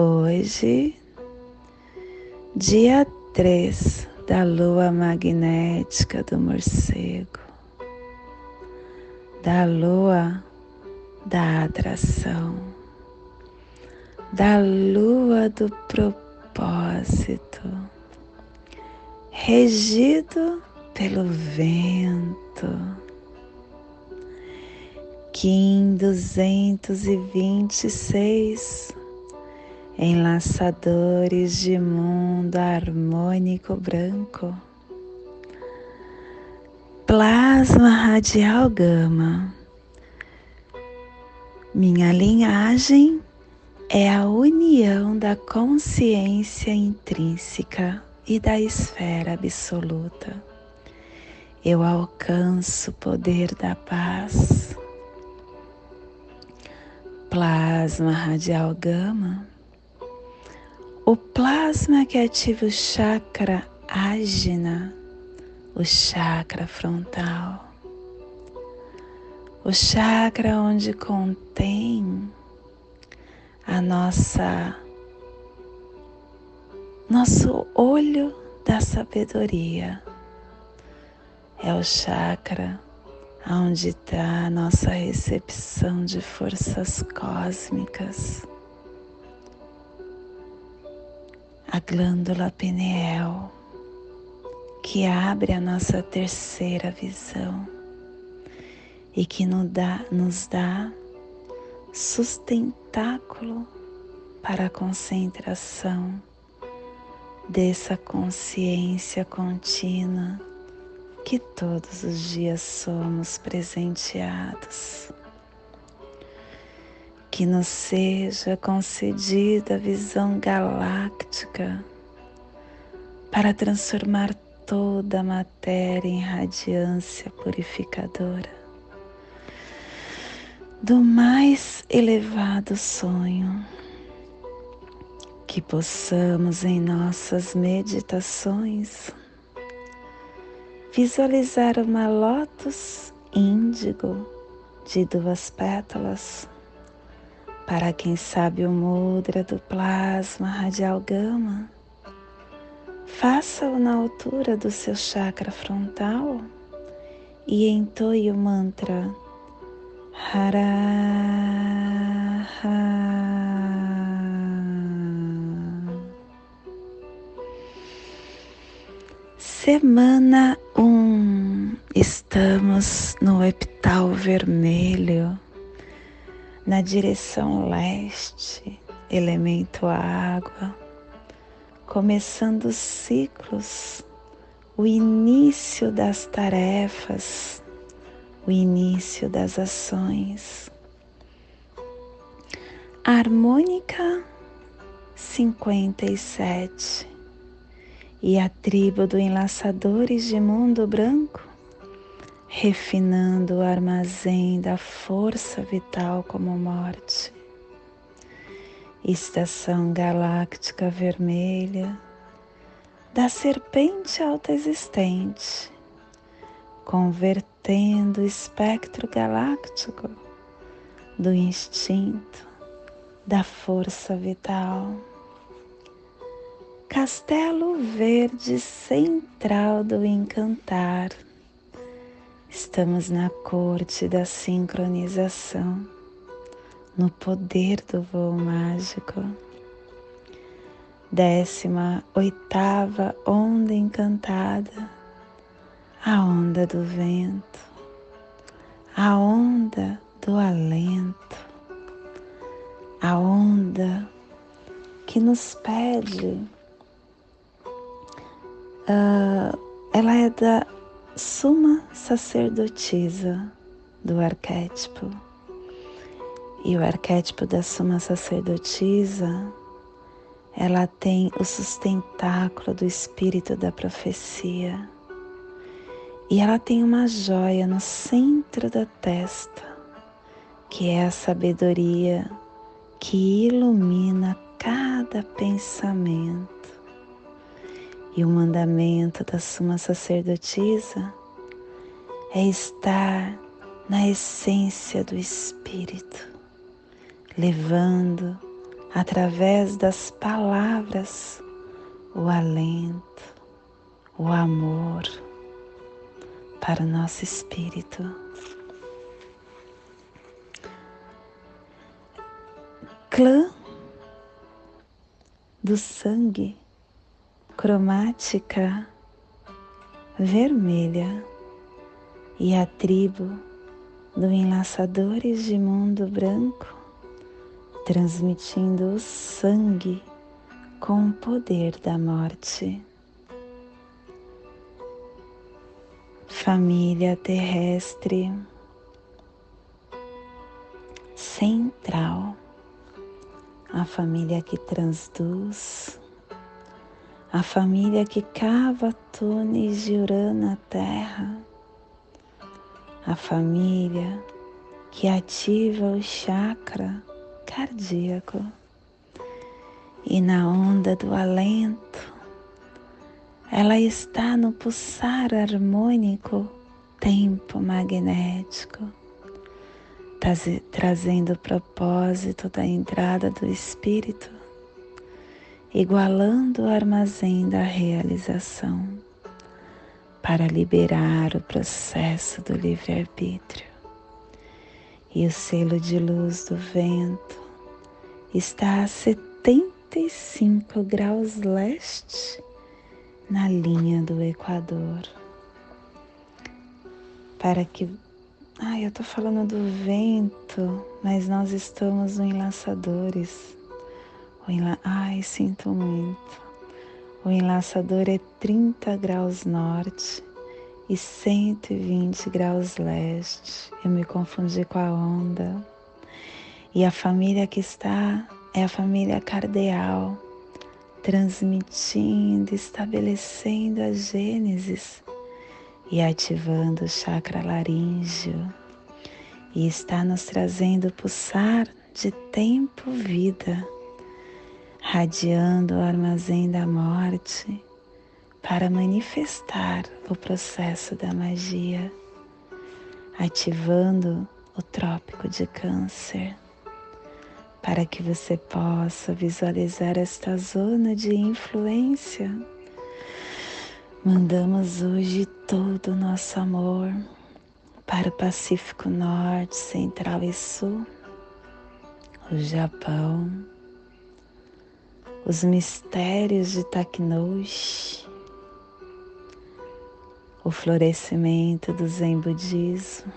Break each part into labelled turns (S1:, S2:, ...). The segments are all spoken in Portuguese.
S1: Hoje, dia 3 da lua magnética do morcego, da lua da atração, da lua do propósito, regido pelo vento. Kim 226 enlaçadores de mundo harmônico branco, plasma radial gama. Minha linhagem é a união da consciência intrínseca e da esfera absoluta. Eu alcanço o poder da paz. Plasma radial gama o plasma que ativa o chakra ágina, o chakra frontal, o chakra onde contém a nossa nosso olho da sabedoria. É o chakra onde está a nossa recepção de forças cósmicas a glândula pineal, que abre a nossa terceira visão e que nos dá, nos dá sustentáculo para a concentração dessa consciência contínua que todos os dias somos presenteados que nos seja concedida a visão galáctica para transformar toda a matéria em radiância purificadora do mais elevado sonho. Que possamos em nossas meditações visualizar uma lótus índigo de duas pétalas para quem sabe o mudra do plasma radial gama, faça-o na altura do seu chakra frontal e entoie o mantra Hara. Semana 1, um, estamos no epital vermelho na direção leste, elemento água, começando os ciclos, o início das tarefas, o início das ações. Harmônica 57 e a tribo do Enlaçadores de Mundo Branco refinando o armazém da força vital como morte. Estação galáctica vermelha da serpente alta existente, convertendo o espectro galáctico do instinto, da força vital. Castelo Verde Central do Encantar Estamos na corte da sincronização, no poder do voo mágico. Décima oitava onda encantada, a onda do vento, a onda do alento, a onda que nos pede, uh, ela é da suma sacerdotisa do arquétipo E o arquétipo da suma sacerdotisa, ela tem o sustentáculo do espírito da profecia. E ela tem uma joia no centro da testa, que é a sabedoria que ilumina cada pensamento. E o mandamento da suma sacerdotisa é estar na essência do Espírito, levando através das palavras o alento, o amor para o nosso espírito. Clã do sangue, cromática vermelha e a tribo do Enlaçadores de Mundo Branco, transmitindo o sangue com o poder da morte. Família terrestre central a família que transduz, a família que cava túneis de Urano na Terra, a família que ativa o chakra cardíaco. E na onda do alento, ela está no pulsar harmônico tempo magnético trazendo o propósito da entrada do Espírito, igualando o armazém da realização, para liberar o processo do livre-arbítrio. E o selo de luz do vento está a 75 graus leste na linha do Equador, para que Ai, eu tô falando do vento, mas nós estamos no enlaçadores. O enla... Ai, sinto muito. O enlaçador é 30 graus norte e 120 graus leste. Eu me confundi com a onda. E a família que está é a família cardeal, transmitindo, estabelecendo a Gênesis e ativando o chakra laríngeo e está nos trazendo pulsar de tempo-vida, radiando o armazém da morte para manifestar o processo da magia, ativando o trópico de Câncer, para que você possa visualizar esta zona de influência. Mandamos hoje todo o nosso amor para o Pacífico Norte, Central e Sul, o Japão, os mistérios de Taknoshi, o florescimento do Zen Budismo,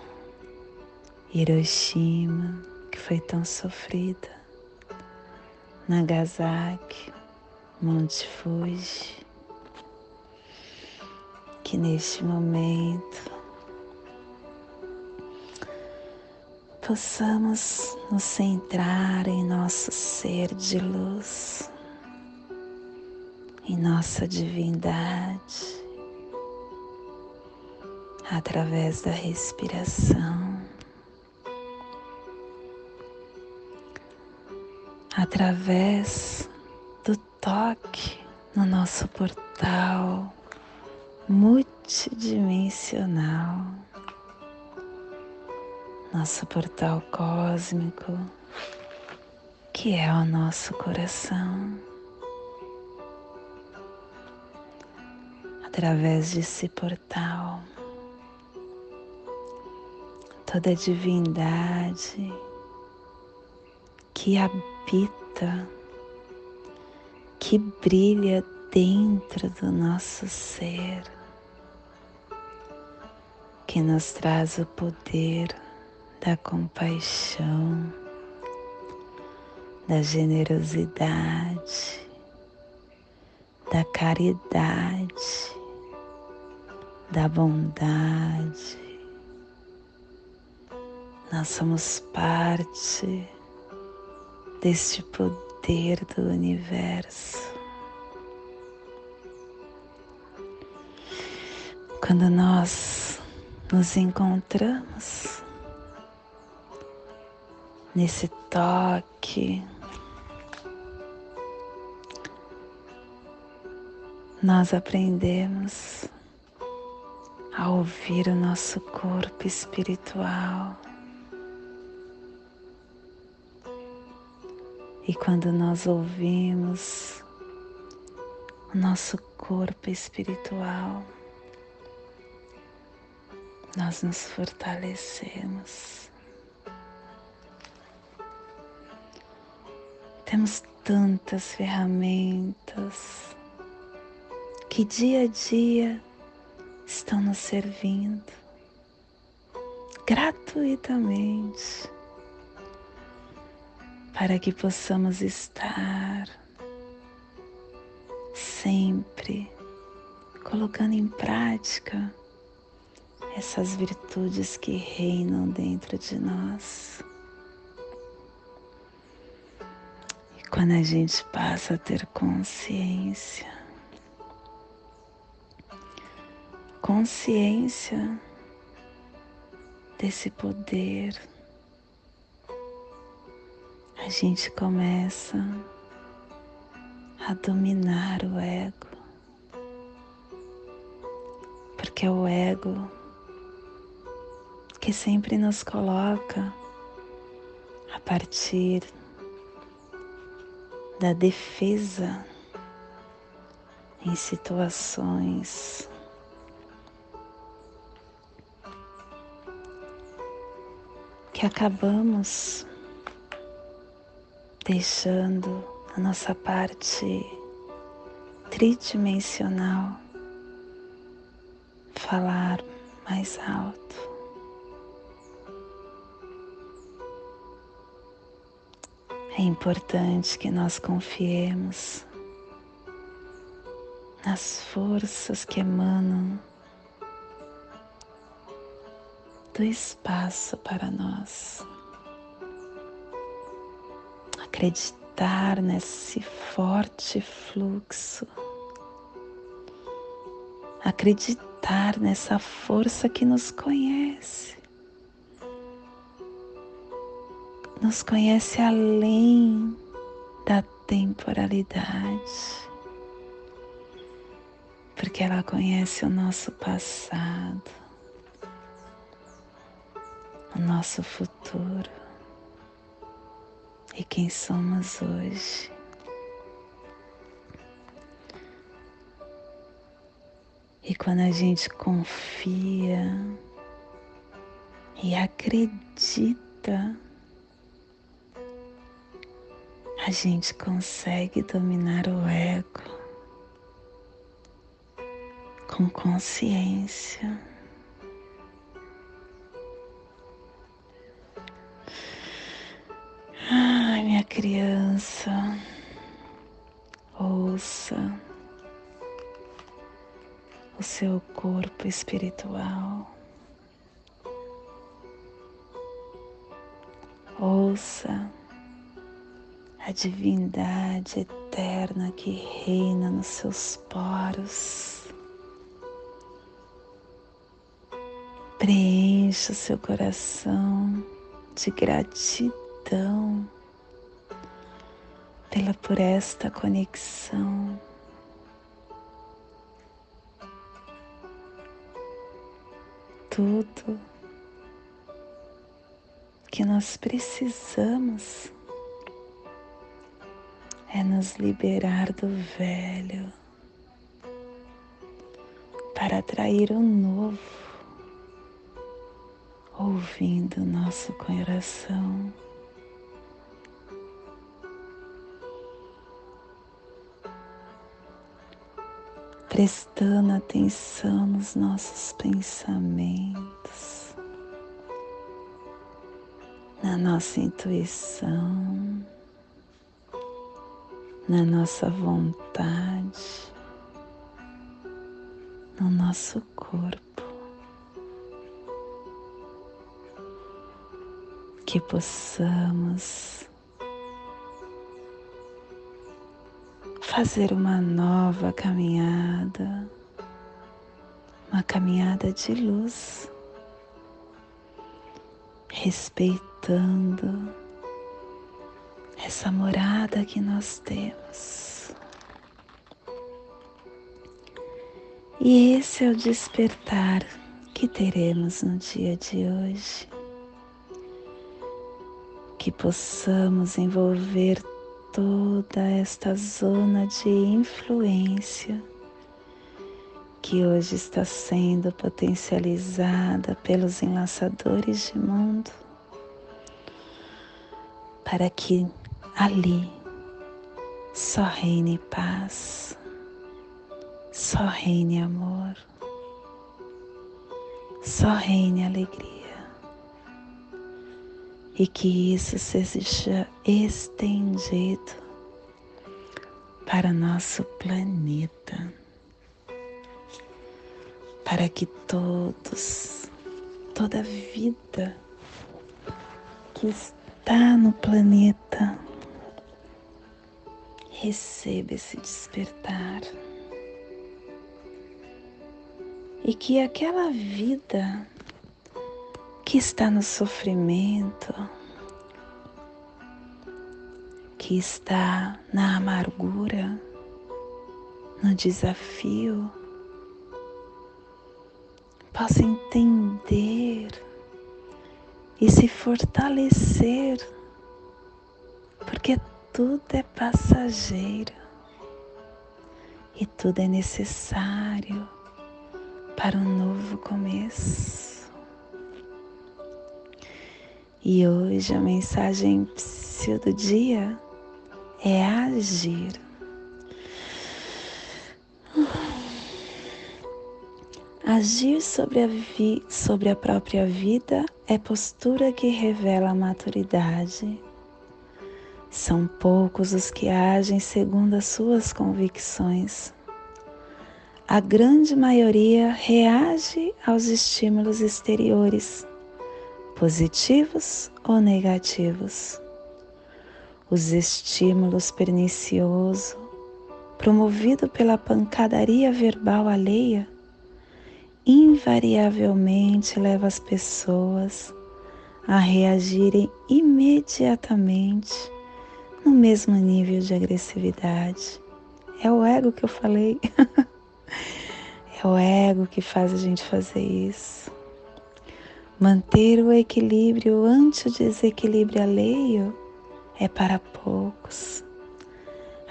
S1: Hiroshima, que foi tão sofrida, Nagasaki, Monte Fuji, que neste momento possamos nos centrar em nosso ser de luz, em nossa divindade, através da respiração, através do toque no nosso portal multidimensional, nosso portal cósmico, que é o nosso coração. Através desse portal, toda divindade que habita, que brilha dentro do nosso ser que nos traz o poder da compaixão, da generosidade, da caridade, da bondade. Nós somos parte deste poder do universo. Quando nós nos encontramos nesse toque, nós aprendemos a ouvir o nosso corpo espiritual. E quando nós ouvimos o nosso corpo espiritual, nós nos fortalecemos. Temos tantas ferramentas que dia a dia estão nos servindo gratuitamente para que possamos estar sempre colocando em prática essas virtudes que reinam dentro de nós. E quando a gente passa a ter consciência consciência desse poder, a gente começa a dominar o ego, porque é o ego que sempre nos coloca a partir da defesa em situações que acabamos deixando a nossa parte tridimensional falar mais alto. É importante que nós confiemos nas forças que emanam do espaço para nós. Acreditar nesse forte fluxo. Acreditar nessa força que nos conhece. Nos conhece além da temporalidade. Porque ela conhece o nosso passado o nosso futuro e quem somos hoje. E quando a gente confia e acredita, a gente consegue dominar o ego com consciência. Criança, ouça o seu corpo espiritual. Ouça a divindade eterna que reina nos seus poros. Preencha o seu coração de gratidão pela por esta conexão. Tudo que nós precisamos é nos liberar do velho para atrair o novo, ouvindo nosso coração. Prestando atenção nos nossos pensamentos, na nossa intuição, na nossa vontade, no nosso corpo. Que possamos fazer uma nova caminhada, uma caminhada de luz, respeitando essa morada que nós temos. E esse é o despertar que teremos no dia de hoje. Que possamos envolver toda esta zona de influência que hoje está sendo potencializada pelos enlaçadores de mundo, para que ali só reine paz, só reine amor, só reine alegria e que isso seja estendido para nosso planeta, para que todos, toda vida que está no planeta receba esse despertar. E que aquela vida que está no sofrimento, que está na amargura, no desafio, possa entender e se fortalecer, porque tudo é passageiro e tudo é necessário para um novo começo. E hoje a mensagem do dia é agir. Agir sobre a, vi, sobre a própria vida é postura que revela a maturidade. São poucos os que agem segundo as suas convicções. A grande maioria reage aos estímulos exteriores positivos ou negativos. Os estímulos perniciosos, promovido pela pancadaria verbal alheia, invariavelmente leva as pessoas a reagirem imediatamente no mesmo nível de agressividade. É o ego que eu falei. é o ego que faz a gente fazer isso. Manter o equilíbrio ante o desequilíbrio alheio é para poucos.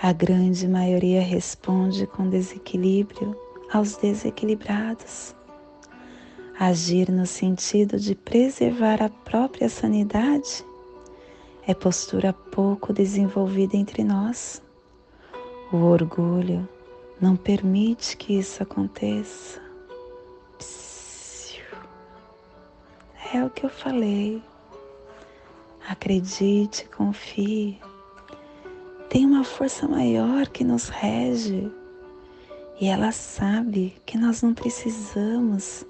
S1: A grande maioria responde com desequilíbrio aos desequilibrados. Agir no sentido de preservar a própria sanidade é postura pouco desenvolvida entre nós. O orgulho não permite que isso aconteça. É o que eu falei. Acredite, confie. Tem uma força maior que nos rege e ela sabe que nós não precisamos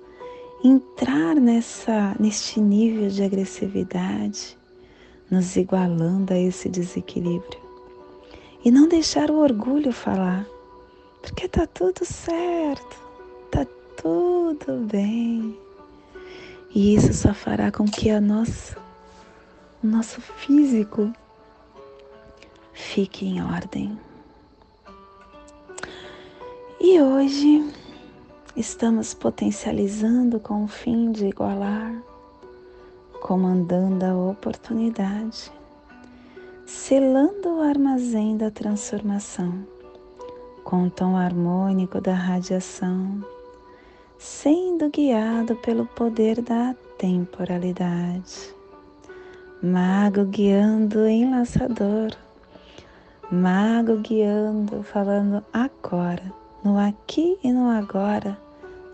S1: entrar nessa neste nível de agressividade, nos igualando a esse desequilíbrio. E não deixar o orgulho falar, porque tá tudo certo, tá tudo bem. E isso só fará com que a nossa, o nosso físico fique em ordem. E hoje estamos potencializando com o fim de igualar, comandando a oportunidade, selando o armazém da transformação com o tom harmônico da radiação sendo guiado pelo poder da temporalidade. Mago guiando enlaçador, mago guiando, falando agora, no aqui e no agora,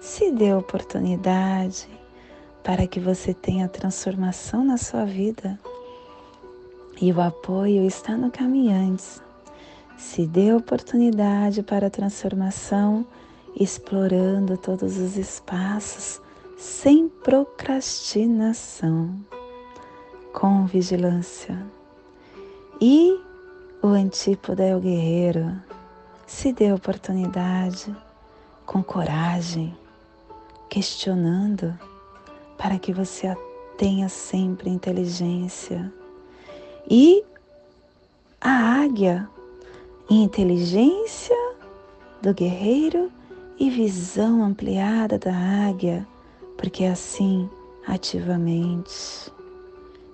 S1: se dê oportunidade para que você tenha transformação na sua vida. E o apoio está no caminhantes. Se dê oportunidade para a transformação explorando todos os espaços sem procrastinação, com vigilância. E o antípoda é o guerreiro, se dê oportunidade com coragem, questionando, para que você tenha sempre inteligência. E a águia, inteligência do guerreiro e visão ampliada da águia, porque assim ativamente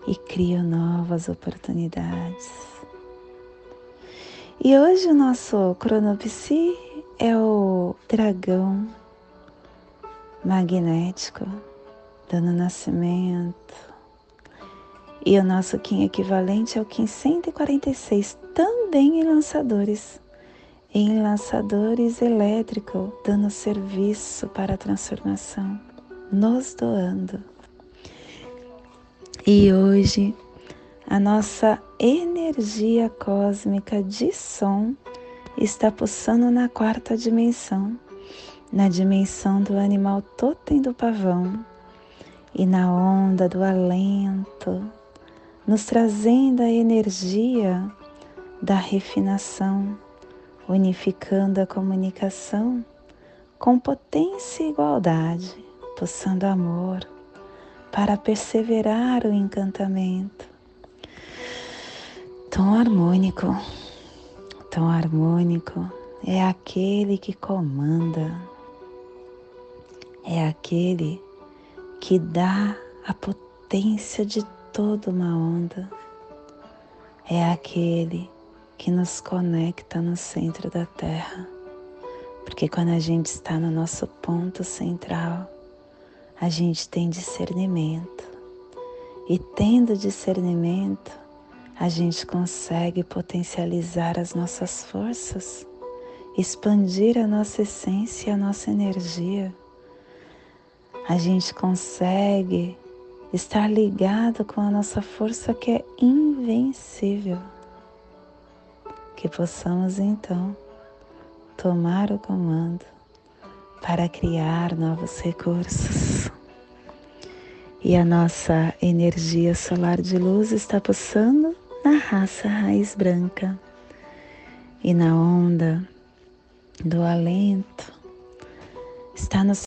S1: e cria novas oportunidades. E hoje o nosso cronopsi é o dragão magnético, dando nascimento. E o nosso Kim equivalente é o Kim 146, também em lançadores. Em lançadores elétrico, dando serviço para a transformação, nos doando. E hoje a nossa energia cósmica de som está pulsando na quarta dimensão, na dimensão do animal totem do pavão e na onda do alento, nos trazendo a energia da refinação, unificando a comunicação com potência e igualdade, pulsando amor para perseverar o encantamento. Tom harmônico, tom harmônico é aquele que comanda, é aquele que dá a potência de toda uma onda, é aquele que nos conecta no centro da Terra. Porque quando a gente está no nosso ponto central, a gente tem discernimento. E tendo discernimento, a gente consegue potencializar as nossas forças, expandir a nossa essência e a nossa energia. A gente consegue estar ligado com a nossa força que é invencível. Que possamos então tomar o comando para criar novos recursos. E a nossa energia solar de luz está passando na raça raiz branca e na onda do alento está nos